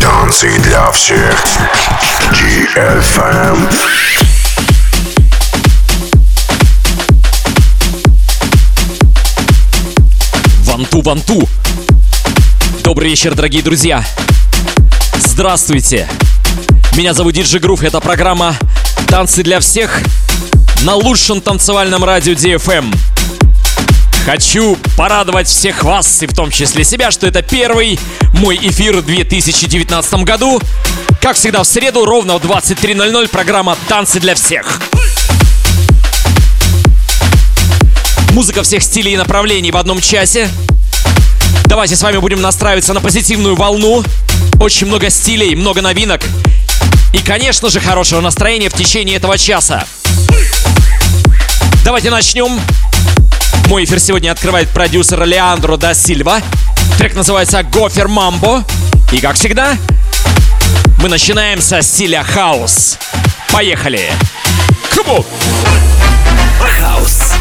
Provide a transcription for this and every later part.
Танцы для всех. GFM. Ванту, ванту. Добрый вечер, дорогие друзья. Здравствуйте. Меня зовут Диджи Грув. Это программа «Танцы для всех» на лучшем танцевальном радио DFM. Хочу порадовать всех вас, и в том числе себя, что это первый мой эфир в 2019 году. Как всегда, в среду ровно в 23.00 программа «Танцы для всех». Музыка всех стилей и направлений в одном часе. Давайте с вами будем настраиваться на позитивную волну. Очень много стилей, много новинок. И, конечно же, хорошего настроения в течение этого часа. Давайте начнем. Мой эфир сегодня открывает продюсер Леандро да Сильва. Трек называется «Гофер Мамбо». И, как всегда, мы начинаем со стиля хаус. Поехали! Come Хаус.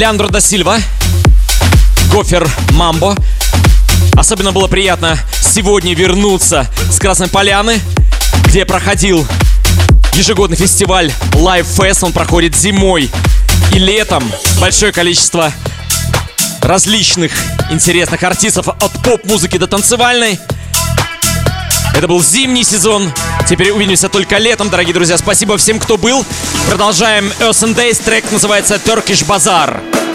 Леандро да Сильва, Гофер Мамбо. Особенно было приятно сегодня вернуться с Красной Поляны, где проходил ежегодный фестиваль Live Fest. Он проходит зимой и летом. Большое количество различных интересных артистов от поп-музыки до танцевальной. Это был зимний сезон. Теперь увидимся только летом, дорогие друзья. Спасибо всем, кто был. Продолжаем Earth and Days. Трек называется Turkish Bazaar.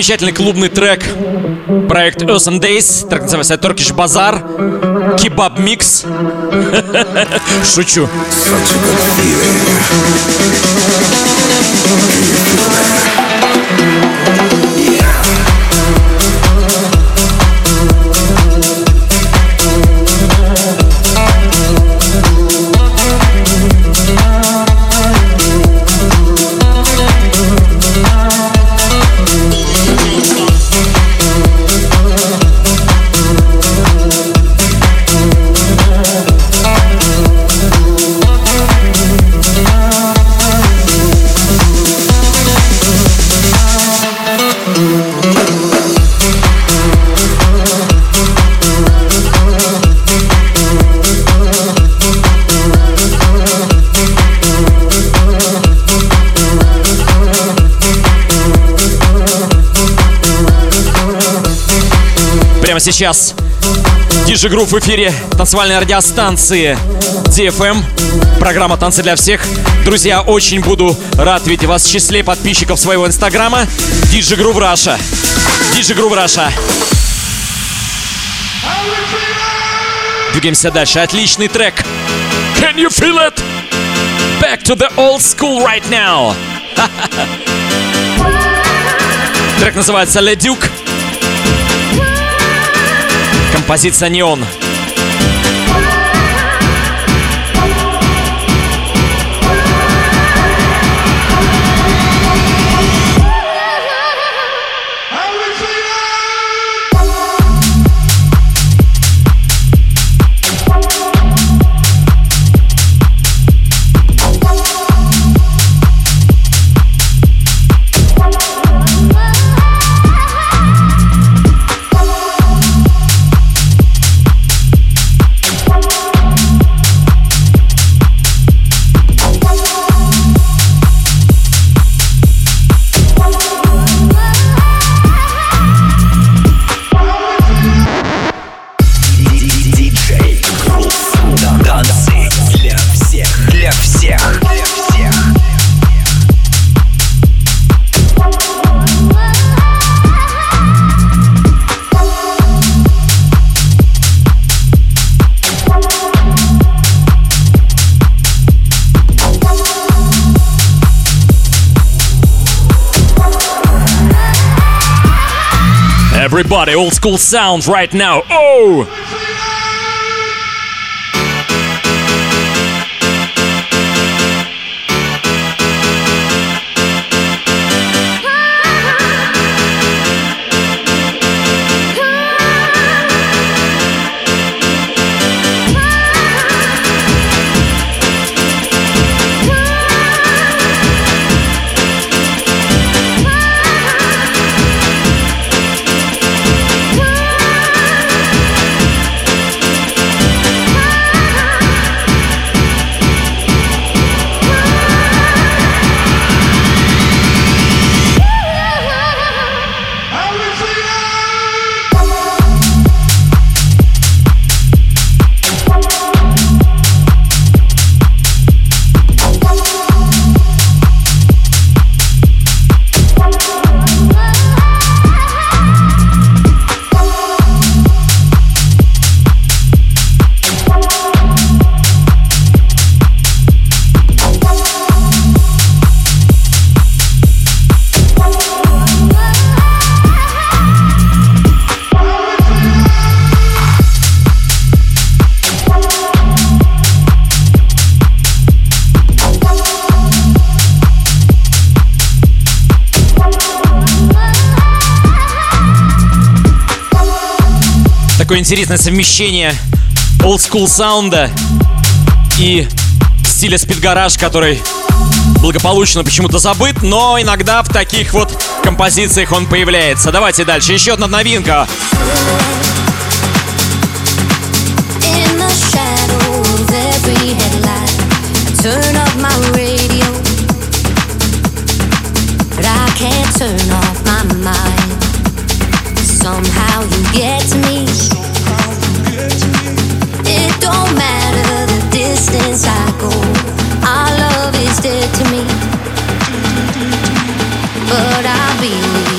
Замечательный клубный трек. Проект and Days. Трек называется Turkish Bazaar. Кебаб Микс. Шучу. Прямо сейчас Диджи Групп в эфире танцевальной радиостанции DFM. Программа «Танцы для всех». Друзья, очень буду рад видеть вас в числе подписчиков своего инстаграма. DJ Groove Russia. DJ Groove Russia. Двигаемся дальше. Отличный трек. Can you feel it? Back to the old school right now. Трек называется «Le Duke». Композиция «Неон». Everybody, old school sounds right now. Oh! Такое интересное совмещение олдскул саунда и стиля спидгараж, который благополучно почему-то забыт, но иногда в таких вот композициях он появляется. Давайте дальше. Еще одна новинка. Turn up my radio, but I can't turn off my mind. You get to me. It don't matter the distance I go, our love is dead to me. But I believe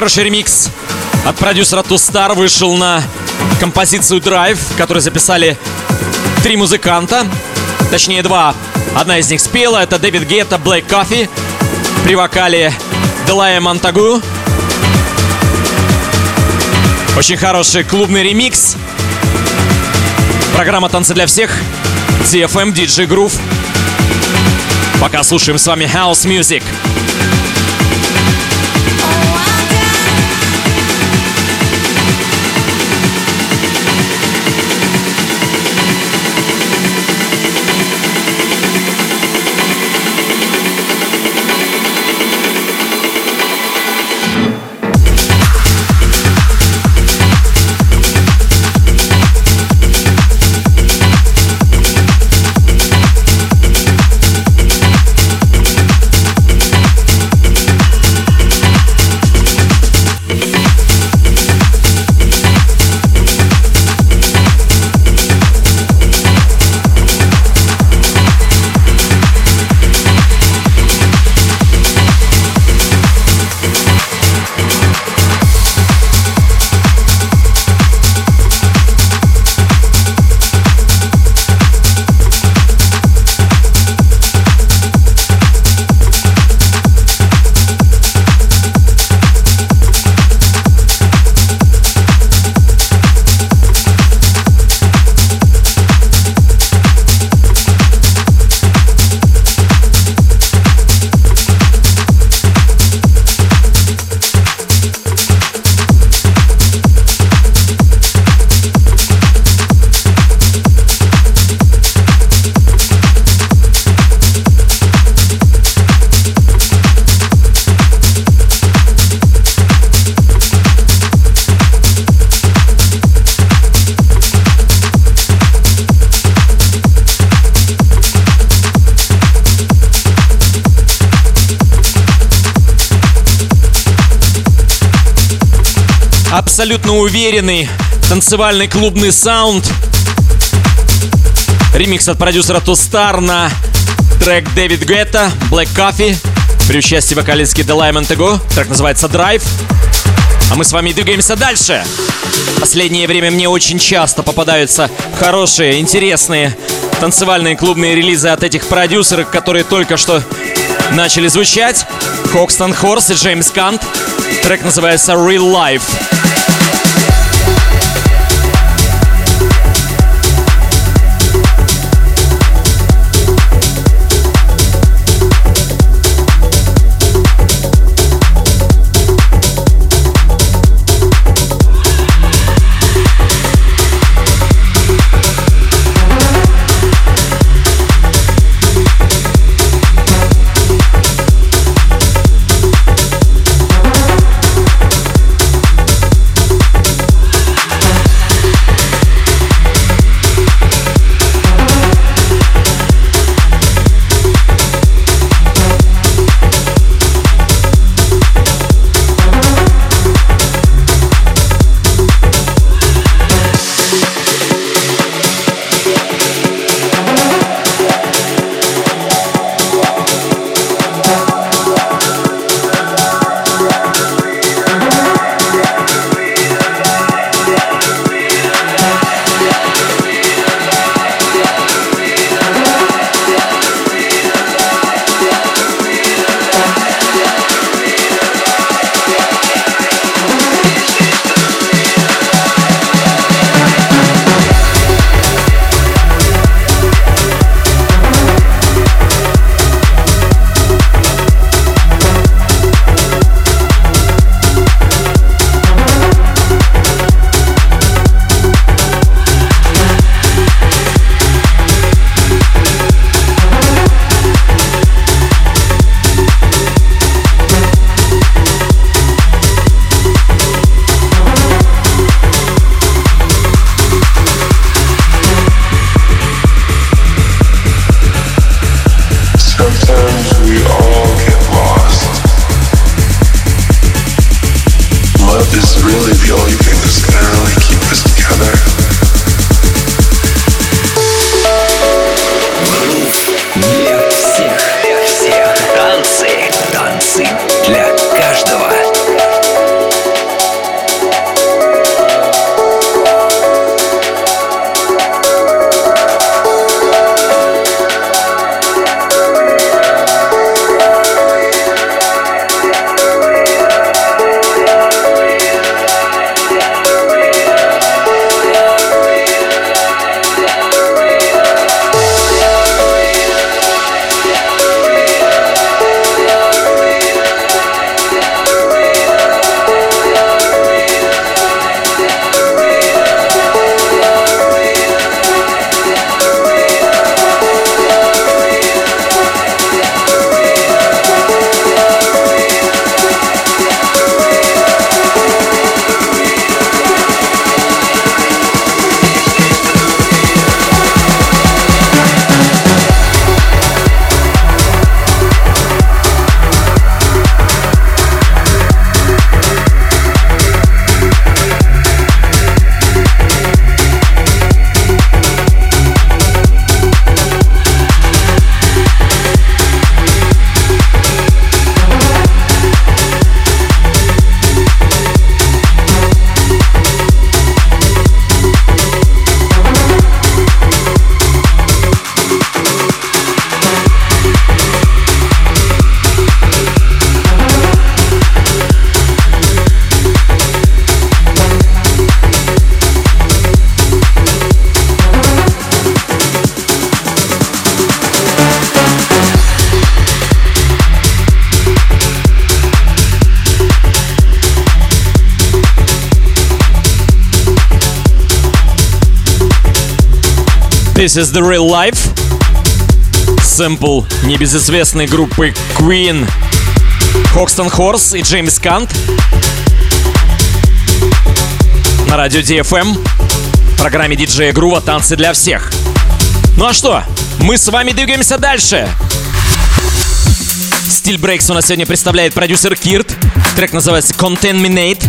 Хороший ремикс от продюсера Тустар вышел на композицию Drive, которую записали три музыканта, точнее два. Одна из них спела, это Дэвид Гетта, Блэк Кофи, при вокале Делая Монтагу. Очень хороший клубный ремикс. Программа «Танцы для всех». DFM, DJ Groove. Пока слушаем с вами House Music. Абсолютно уверенный танцевальный клубный саунд. Ремикс от продюсера Тустар на трек Дэвид Гетта, Black Coffee, при участии вокалистки Lyman Tego. Трек называется Drive. А мы с вами двигаемся дальше. Последнее время мне очень часто попадаются хорошие, интересные танцевальные клубные релизы от этих продюсеров, которые только что начали звучать. Хокстон Хорс и Джеймс Кант. Трек называется Real Life. This is the real life. Сэмпл небезызвестной группы Queen. Хокстон Хорс и Джеймс Кант. На радио DFM. В программе диджея Грува «Танцы для всех». Ну а что, мы с вами двигаемся дальше. Стиль Брейкс у нас сегодня представляет продюсер Кирт. Трек называется Contaminate.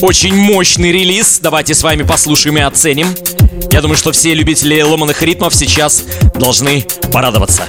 Очень мощный релиз. Давайте с вами послушаем и оценим. Я думаю, что все любители ломаных ритмов сейчас должны порадоваться.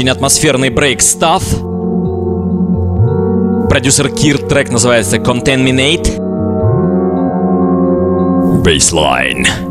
Очень атмосферный брейк став. Продюсер Кир, трек называется Contaminate. Baseline.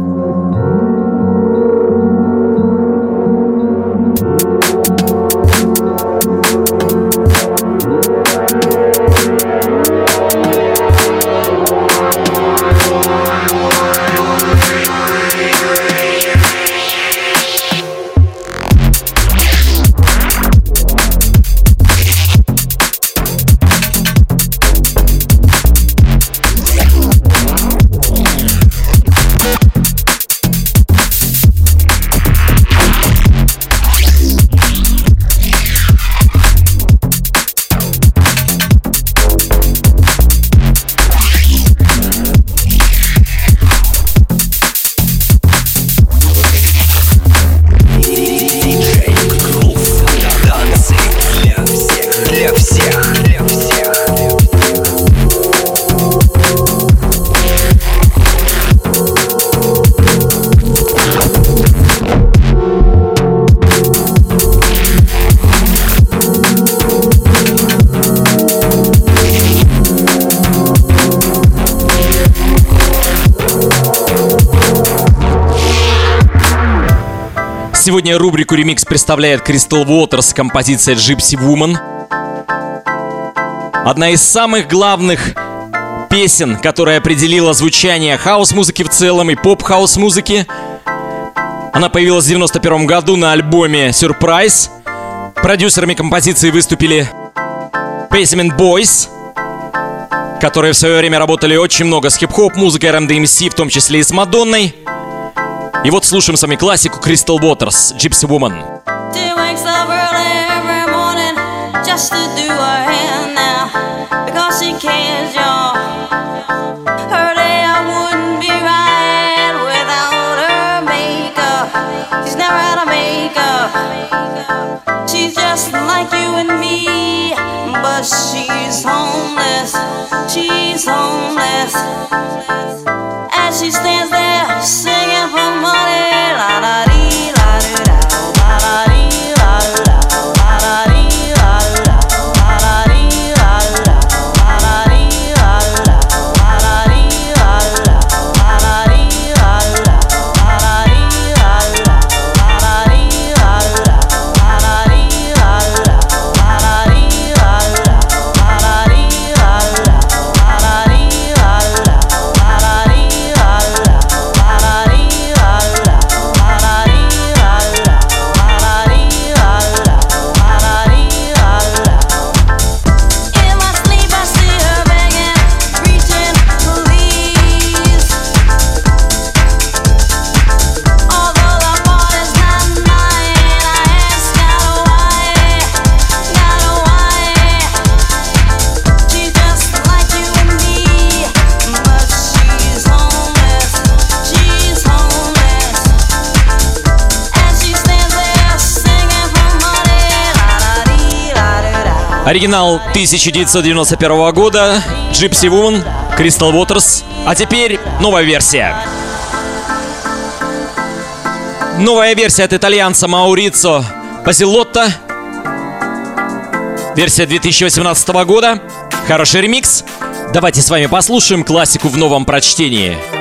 Рубрику «Ремикс» представляет Crystal Waters композиция Gypsy Woman. Одна из самых главных песен, которая определила звучание хаус-музыки в целом и поп-хаус-музыки. Она появилась в 91 году на альбоме Surprise. Продюсерами композиции выступили Basement Boys, которые в свое время работали очень много с хип-хоп музыкой, Run-DMC, в том числе и с Мадонной. И вот слушаем с вами классику Crystal Waters, Gypsy Woman. just to do her hair now because she cares, y'all. Her day I wouldn't be right without her makeup. She's never had a makeup. She's just like you and me, but she's homeless. She's homeless. She stands there singing for money, la da dee, la dee da, oh, la da dee, Оригинал 1991 года, Gypsy Woman, Crystal Waters. А теперь новая версия. Новая версия от итальянца Маурицо Базилотто. Версия 2018 года. Хороший ремикс. Давайте с вами послушаем классику в новом прочтении.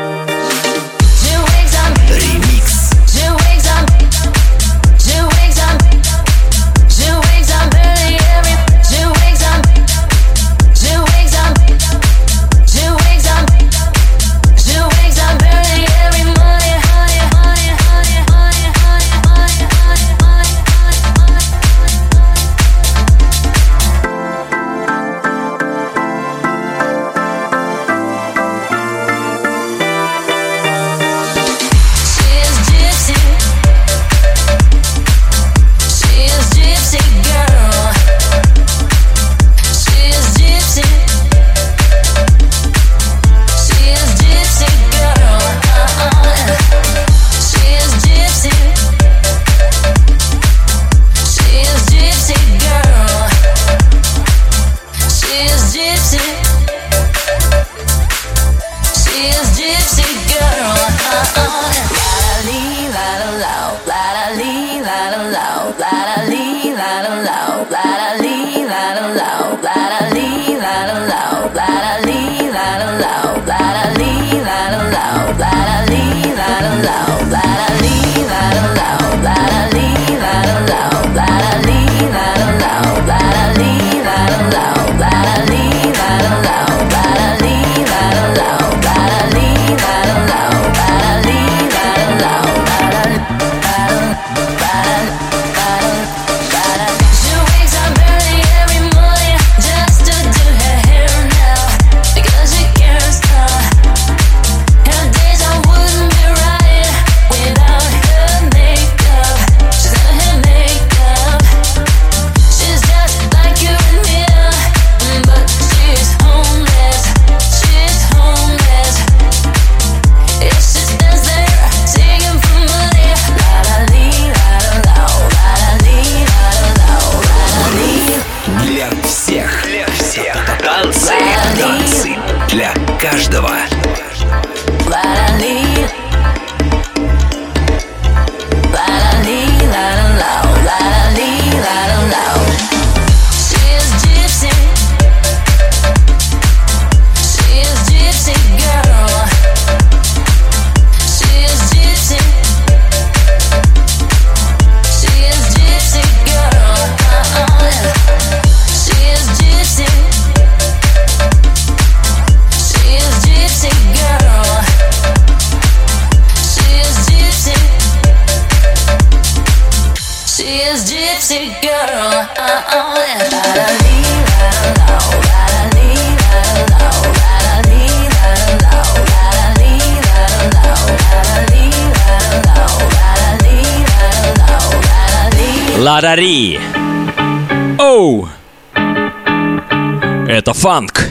фанк.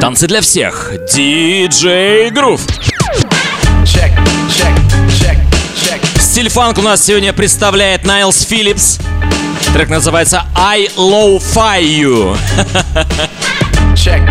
Танцы для всех. Диджей Грув. Стиль фанк у нас сегодня представляет Найлс Филлипс. Трек называется I Low Fi You. check.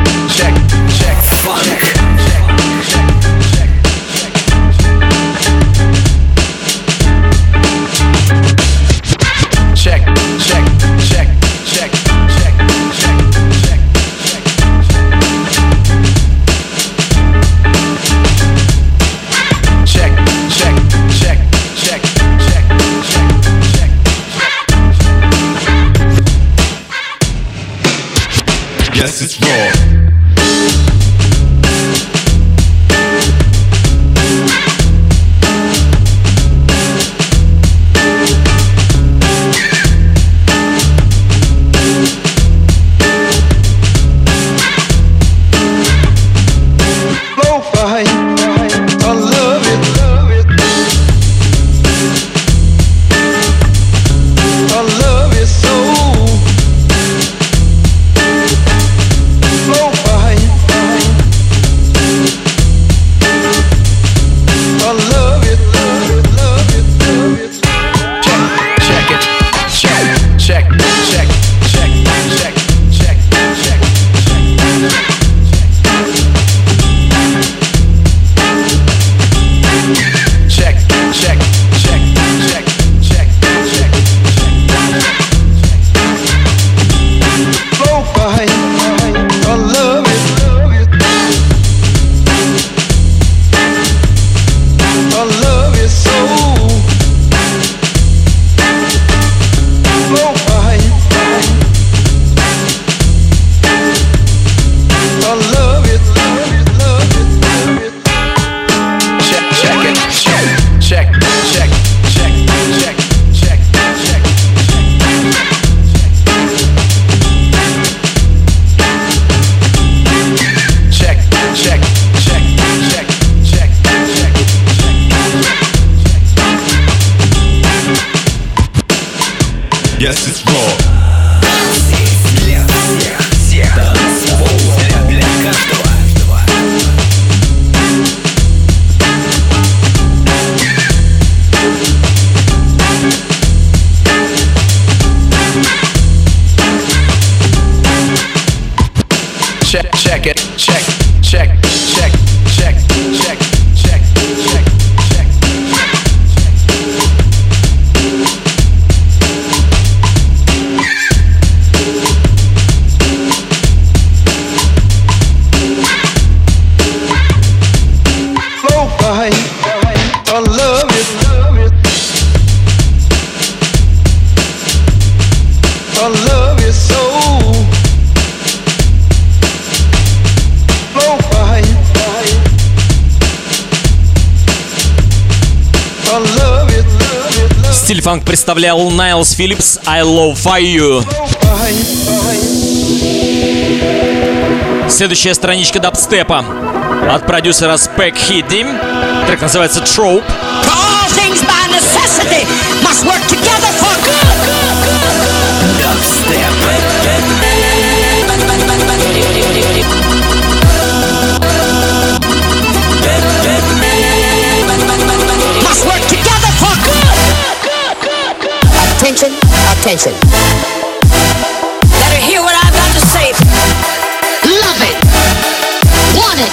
yes, it's raw. Фанк представлял Найлс Филлипс «I Love You. Следующая страничка дабстепа от продюсера Spec Hiddim. Трек называется «Trope». All things by necessity must work together attention. Better hear what I've got to say. Love it. Want it.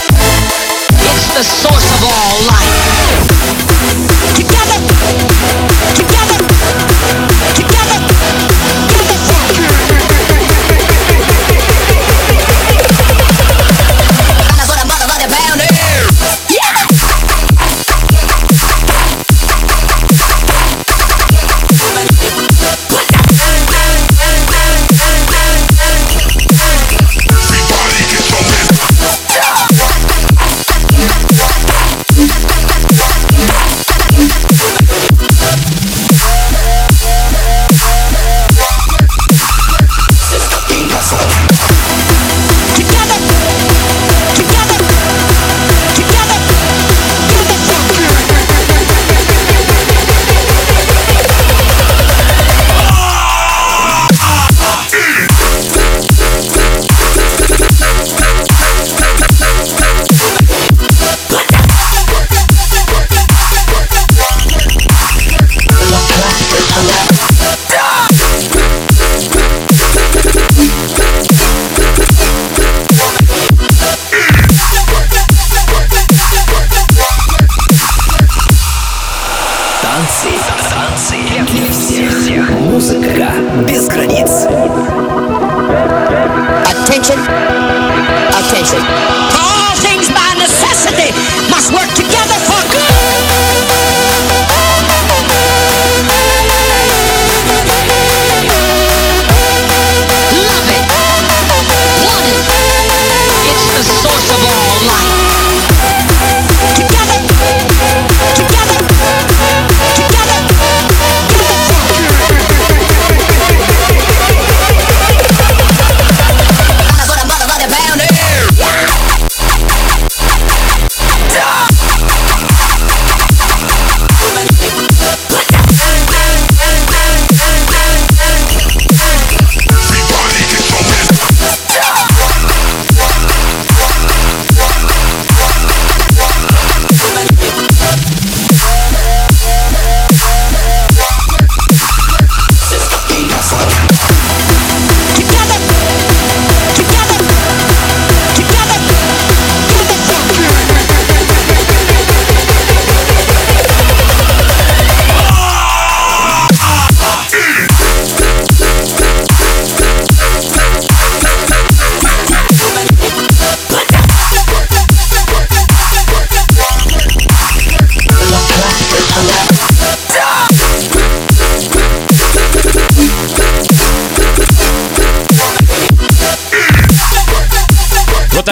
It's the source of all life.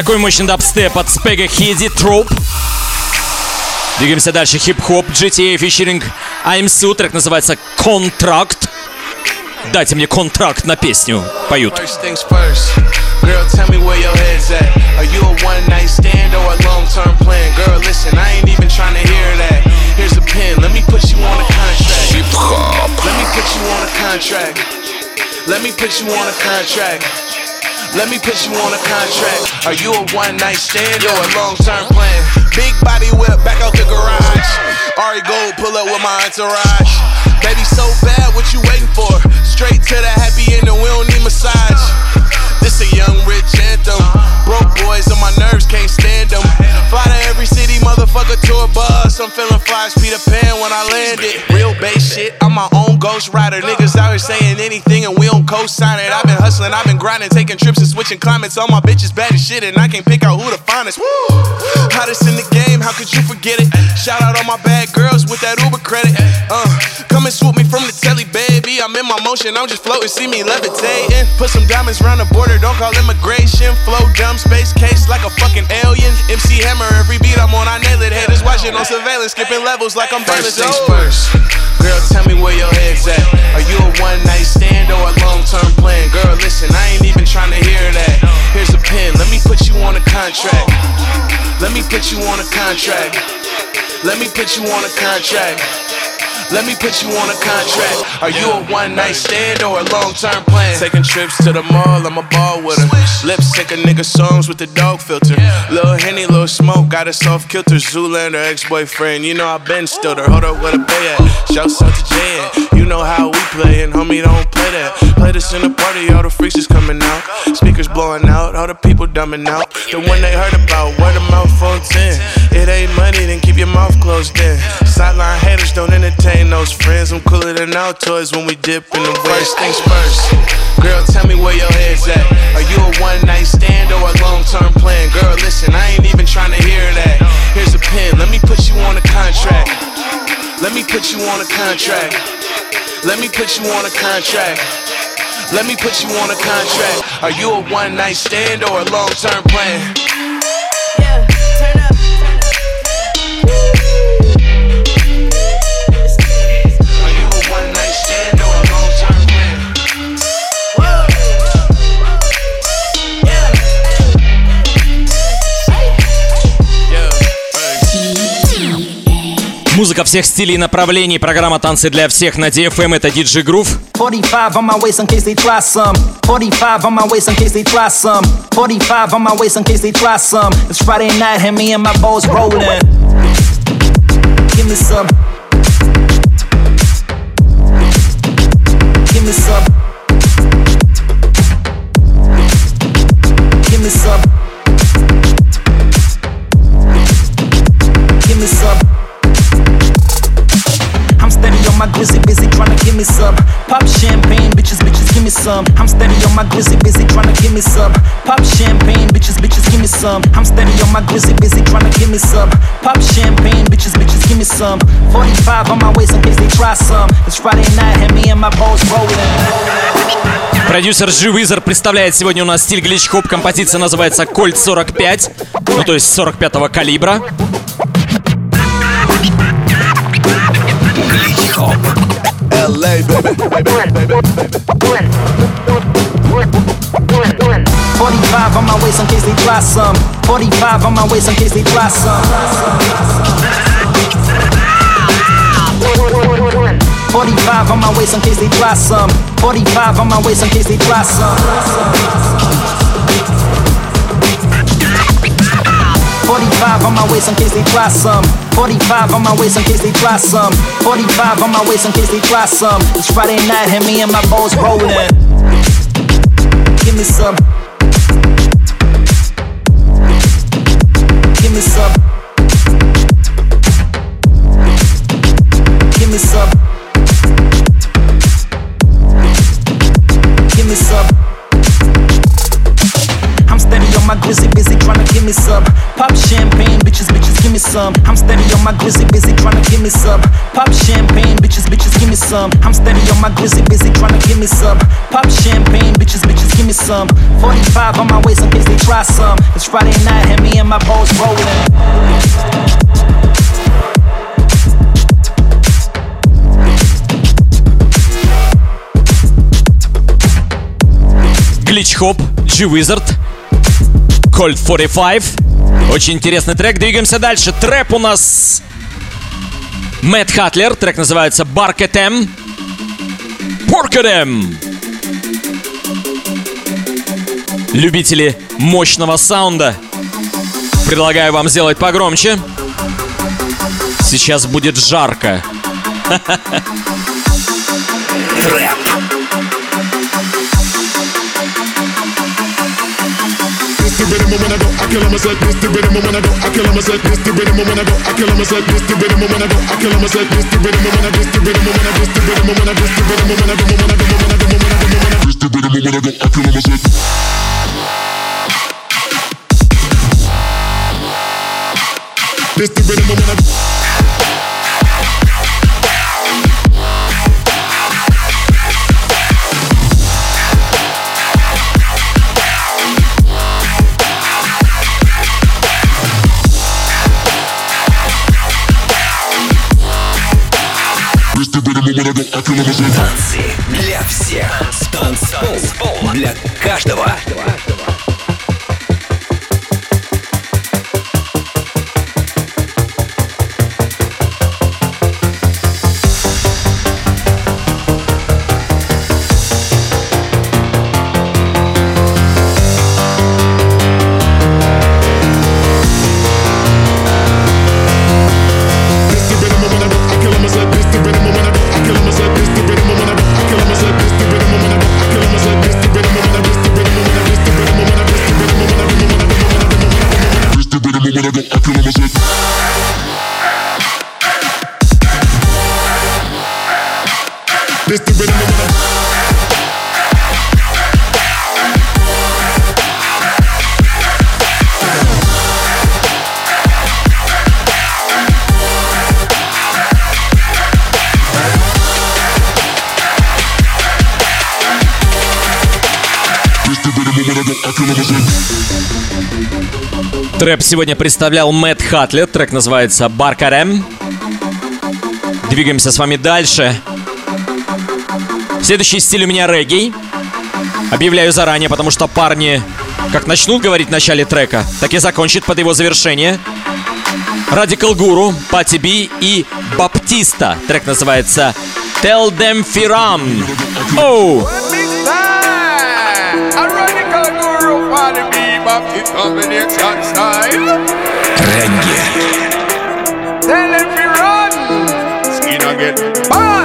Такой мощный дабстеп от Spag Heddy, Троп. Двигаемся дальше. Хип-хоп, GTA featuring AMSU. Трек называется «Contract». Дайте мне контракт на песню. Поют. Girl, tell me where your head's at. Are you a one night stand or a long term plan? Girl, listen, I ain't even trying to hear that. Here's a pen, let me put you on a contract. Let me put you on a contract. Let me put you on a contract. Let me put you on a contract. Are you a one night stand or a long term plan? Big body whip back out the garage. Ari Gold pull up with my entourage. Baby, so bad, what you waiting for? Straight to the happy ending, we don't need massage. This a young rich anthem. Broke boys on my nerves, can't stand them. Fly to every city, motherfucker, to a bus. I'm feeling fly as Peter Pan when I landed. Real bass shit, I'm my own ghost rider. Niggas out here saying anything and we don't co-sign it. I've been hustling, I've been grinding, taking trips and switching climates. All my bitches bad as shit and I can't pick out who the finest. Hottest in the game, how could you forget it? Shout out all my bad girls with that Uber credit. Uh, come and swoop me from the telly, baby. I'm in my motion, I'm just floating, see me levitating. Put some diamonds around the border, don't call immigration. Flow dumb, space case like a fucking alien. MC Hammer, every beat I'm on, I nail it. Haters watching on surveillance, skipping levels like I'm First things first. Girl, tell me where your head's at. Are you a one night stand or a long term plan? Girl, listen, I ain't even trying to hear that. Here's a pen, let me put you on a contract. Let me put you on a contract. Let me put you on a contract. Let me put you on a contract. Are you a one night stand or a long term plan? Taking trips to the mall, I'm a ball with her. Lip sync a nigga songs with the dog filter. Lil Henny, Lil Smoke, got us off kilter. Zoolander, ex boyfriend. You know I been still there. Hold up, where the pay at? Shouts out to Jan. You know how we play, and homie, don't play that. Play this in the party, all the freaks is coming out. Speakers blowing out, all the people dumbing out. The one they heard about, word of mouth on 10. It ain't money, then keep your mouth closed then. Sideline haters don't entertain those friends. I'm cooler than our toys when we dip in the First things first. Girl, tell me where your head's at. Are you a one night stand or a long term plan? Girl, listen, I ain't even trying to hear that. Here's a pen, let me put you on a contract. Let me put you on a contract. Let me put you on a contract. Let me put you on a contract. Are you a one night stand or a long term plan? Музыка всех стилей и направлений. Программа «Танцы для всех» на DFM. Это DJ Groove. 45 on my waist in case they try some. 45 on my waist in case they try some. 45 on my waist in case they try some. It's Friday night, and me and my boys rolling. Give me some. Give me some. Give me some. Pop champagne, bitches, bitches, give me some. I'm steady on my grizzly, busy trying to give me some. Pop champagne, bitches, bitches, give me some. I'm steady on my grizzly, busy trying to give me some. Pop champagne, bitches, bitches, give me some. 45 on my waist in case they try some. It's Friday night, and me and my boys rolling. Продюсер G Wizard представляет сегодня у нас стиль глич хоп. Композиция называется Кольт 45, ну то есть 45-го калибра. Глич-хоп. LA, baby. 45 on my waist in case they try some. 45 on my waist in case they try some. 45 on my waist in case they try some. 45 on my waist in case they try some. 45 on my waist in case they try some. 45 on my waist in case they try some. 45 on my waist in case they try some. It's Friday night and me and my boys rolling. Give me some. Give me some. Give me some. steady on my grizzly, busy trying to give me some. Pop champagne, bitches, bitches, give me some. I'm steady on my grizzly, busy trying to give me some. Pop champagne, bitches, bitches, give me some. I'm steady on my grizzly, busy trying to give me some. Pop champagne, bitches, bitches, give me some. 45 on my waist in case they try some. It's Friday night, and me and my boys rolling. Глич хоп, G Colt 45. Очень интересный трек. Двигаемся дальше. Трэп у нас Мэтт Хатлер. Трек называется Баркетем. Поркетем. Любители мощного саунда. Предлагаю вам сделать погромче. Сейчас будет жарко. Трэп. This the rhythm when I go, I kill I said. This the rhythm when I go, I kill I said. This the rhythm when I go, I kill I said. This the rhythm when I go, I kill I said. This the rhythm when I, this the rhythm when I, this the rhythm when I, this the rhythm when I go, when I go, when I go, when I go, when I go. This the rhythm when I go, I kill I said. This the rhythm when I. Танцы для всех. Танцпол для каждого. Сегодня представлял Мэтт Хатлер. Трек называется Баркарем. Двигаемся с вами дальше. Следующий стиль у меня регги. Объявляю заранее, потому что парни как начнут говорить в начале трека, так и закончат под его завершение. Радикал Гуру, Пати Би и Баптиста. Трек называется Tell Them Firam. Оу! A up the domination style. Reggae. Tell him run. Skin again. Bye.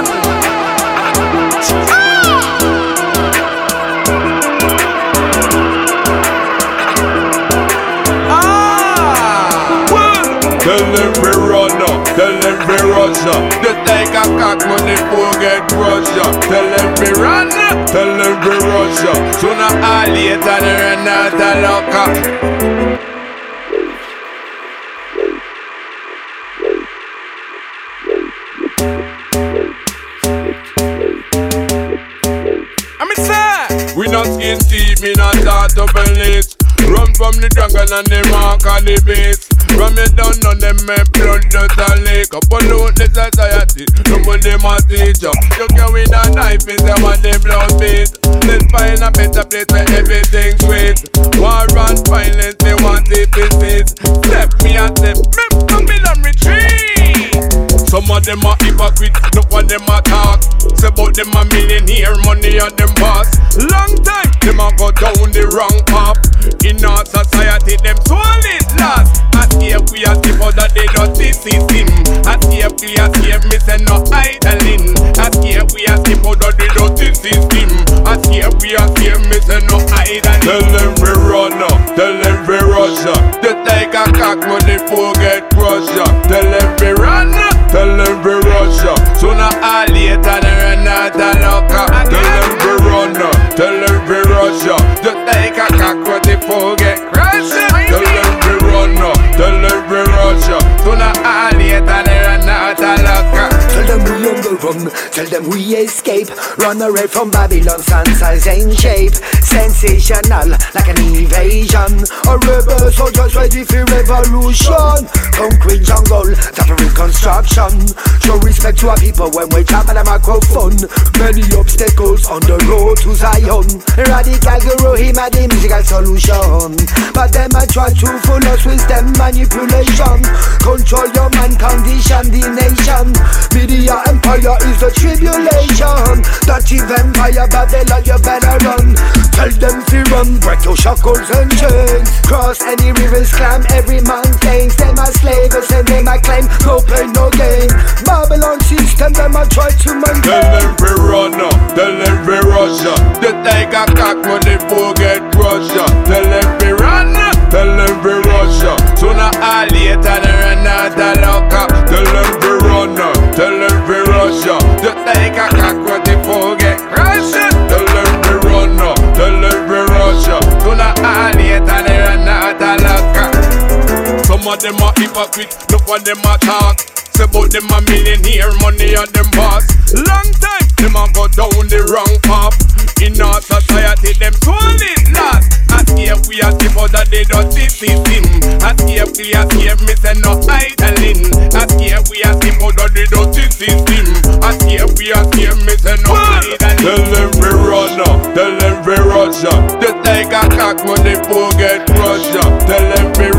rush up. Just like a cock when the fool get crushed up. Tell them we run, tell them we rush up. Sooner or later they run out of luck. We not skin deep, me not start up a list. Run from the jungle and the mark of the beast. From me down on them men blood just a leak. Up pollute the society, nobody my teacher. You can win a knife in them and the blood beat. Let's find a better place where everything's sweet. War and violence, they want it in peace. Step me and step, me Babylon retreat. Some of them are hypocrite, no one them a talk. Say about them a millionaire, money on them boss. Long time, them a go down the wrong path. In our society, them soul is lost. As if we are the that they don't system. As if we are scared, me say no idling. As if we are the that they don't system. As if we are scared, me say no idling. Tell them we run up, tell them we rush up. Just take a cock money forget Russia. Tell them we run up, tell them we rush up. Sooner or later they run out of luck. Tell them we run up, tell them we rush up. Just take a cock money forget Russia. Tell them we run up, tell them we rush up. Sooner or later Tell them we escape. Run away from Babylon, Sansa's in shape. Sensational, like an invasion. A rebel soldiers ready for revolution. Concrete jungle, that reconstruction. Show respect to our people when we tap on the microphone. Many obstacles on the road to Zion. Radical guru, him a the musical solution. But them a try to fool us with them manipulation. Control your mind, condition the nation. Media empire is the tribulation. Dirty vampire Babylon, you better run. Tell them to run, break your shackles and chains. Cross any rivers, climb every mountain. Them my slavers and them a claim. No pain, no gain Babylon system, them a try to Tell maintain them we run tell them we Russia. They take a cock money forget Russia. Tell them we run tell them we Russia. Sooner or later they run out of luck. Tell them of them are hypocrite, no one them a talk. Say about them a millionaire, money on them boss. Long time, them a go down the wrong path. In our society, them soul is lost. As if we are the that they don't system. As if we are here, me say no idling. As if we are the that they don't system. As if we are here, me say no idling. Tell them we run up, tell them we rush up. Just a cock money forget Russia. Tell them we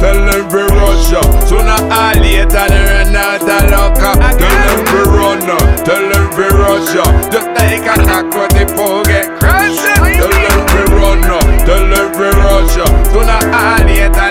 tell them we rush up. Sooner or later they run out of luck. Tell them we run up, tell them we rush up. Just take a cock money forget Russia. Tell them we run up, tell them we rush up. Sooner or later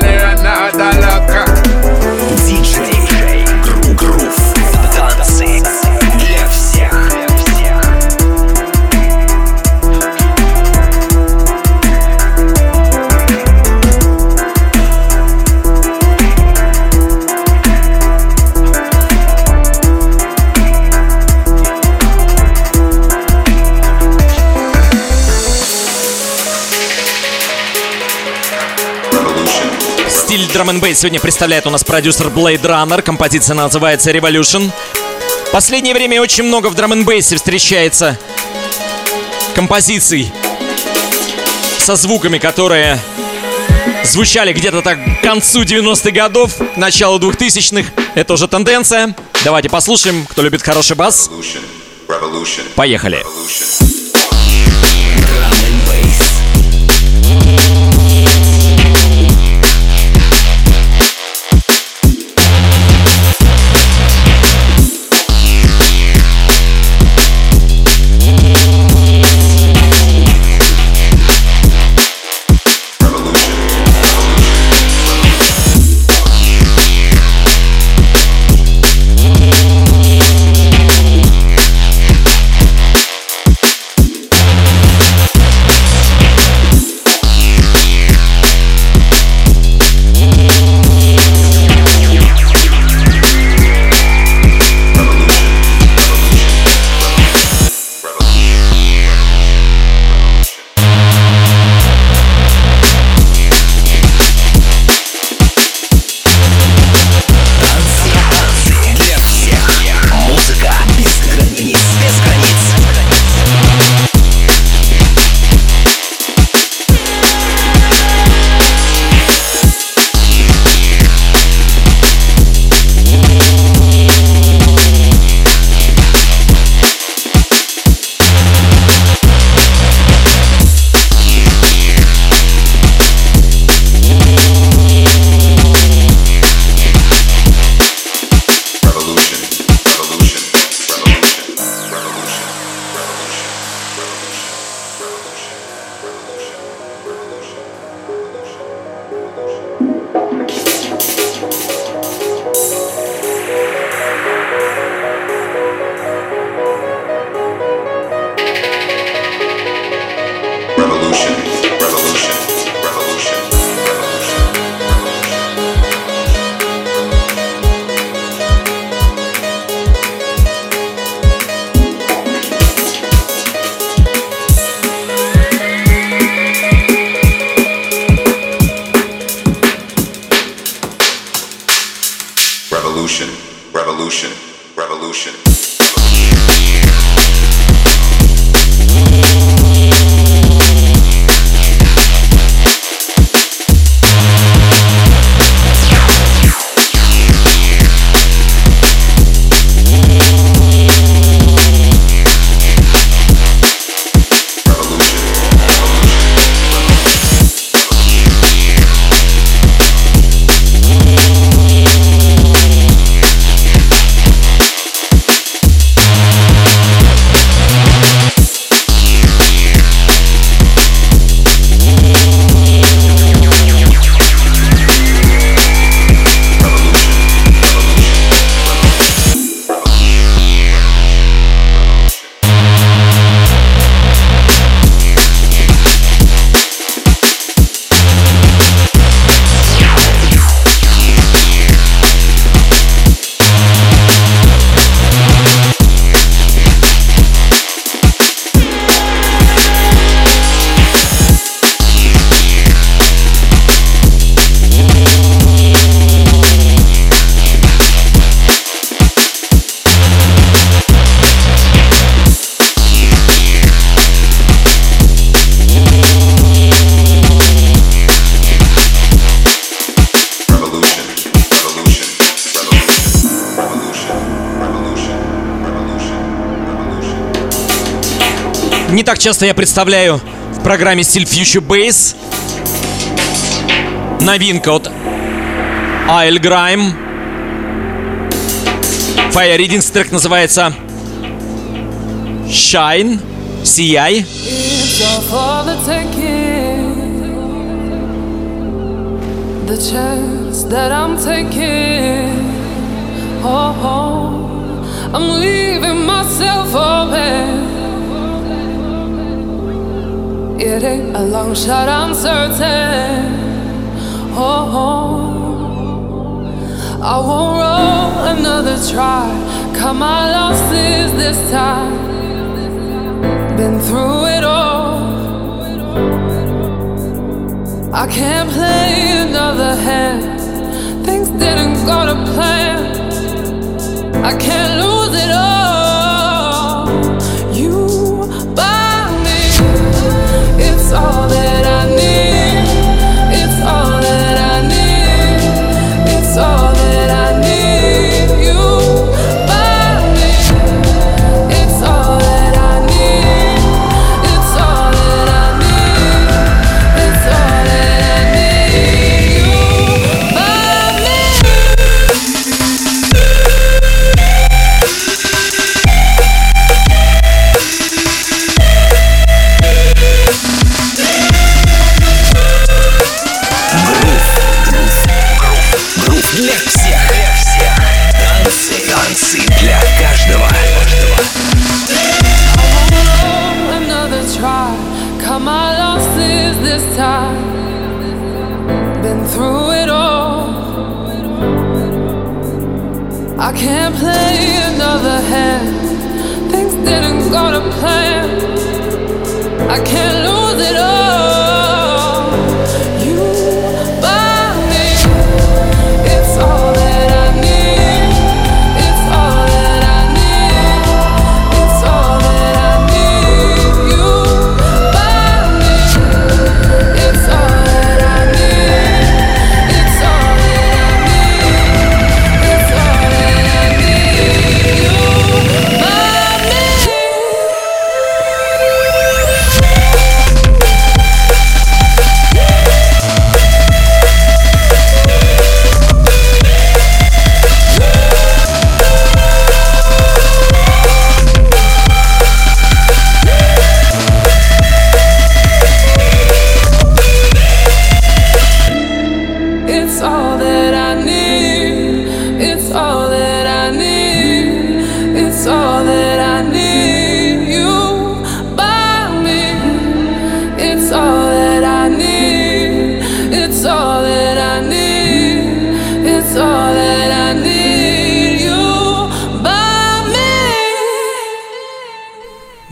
Н сегодня представляет у нас продюсер Blade Runner. Композиция называется Revolution. Последнее время очень много в драм н встречается композиций со звуками, которые звучали где-то так к концу 90-х годов, начало 2000-х. Это уже тенденция. Давайте послушаем, кто любит хороший бас. Поехали. Revolution. Так часто я представляю в программе стиль Future Bass. Новинка от Айл Грайм. Fire Readings трек называется Shine, Сияй. The chance that I'm taking, oh, oh I'm leaving myself open. It ain't a long shot, I'm certain. Oh, oh. I won't roll another try. Cut my losses this time. Been through it all. I can't play another hand. Things didn't go to plan. I can't lose it all.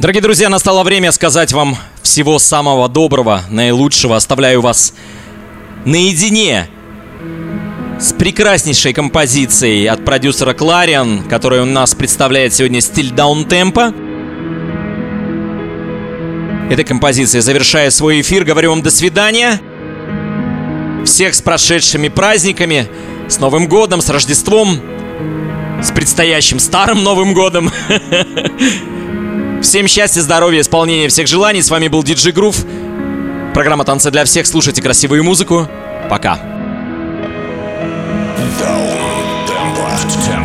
Дорогие друзья, настало время сказать вам всего самого доброго, наилучшего. Оставляю вас наедине с прекраснейшей композицией от продюсера Клариан, которая у нас представляет сегодня стиль даунтемпа. Этой композицией завершая свой эфир, говорю вам до свидания. Всех с прошедшими праздниками, с Новым годом, с Рождеством, с предстоящим Старым Новым годом. Всем счастья, здоровья, исполнения всех желаний. С вами был Диджи Грув. Программа «Танцы для всех». Слушайте красивую музыку. Пока. Даунтемпо.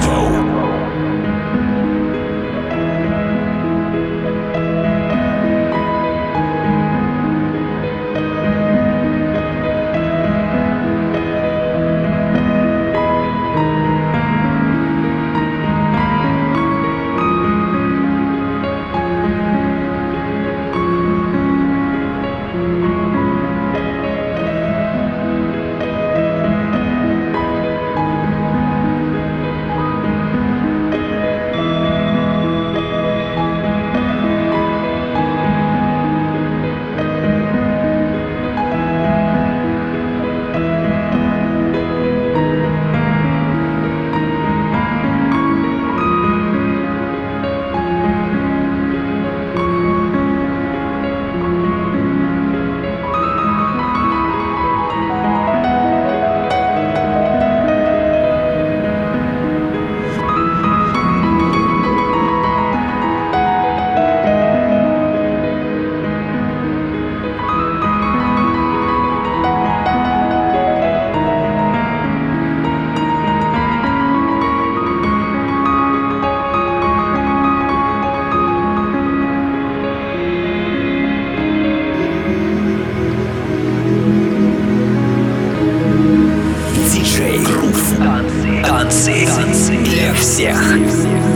Танцы для всех.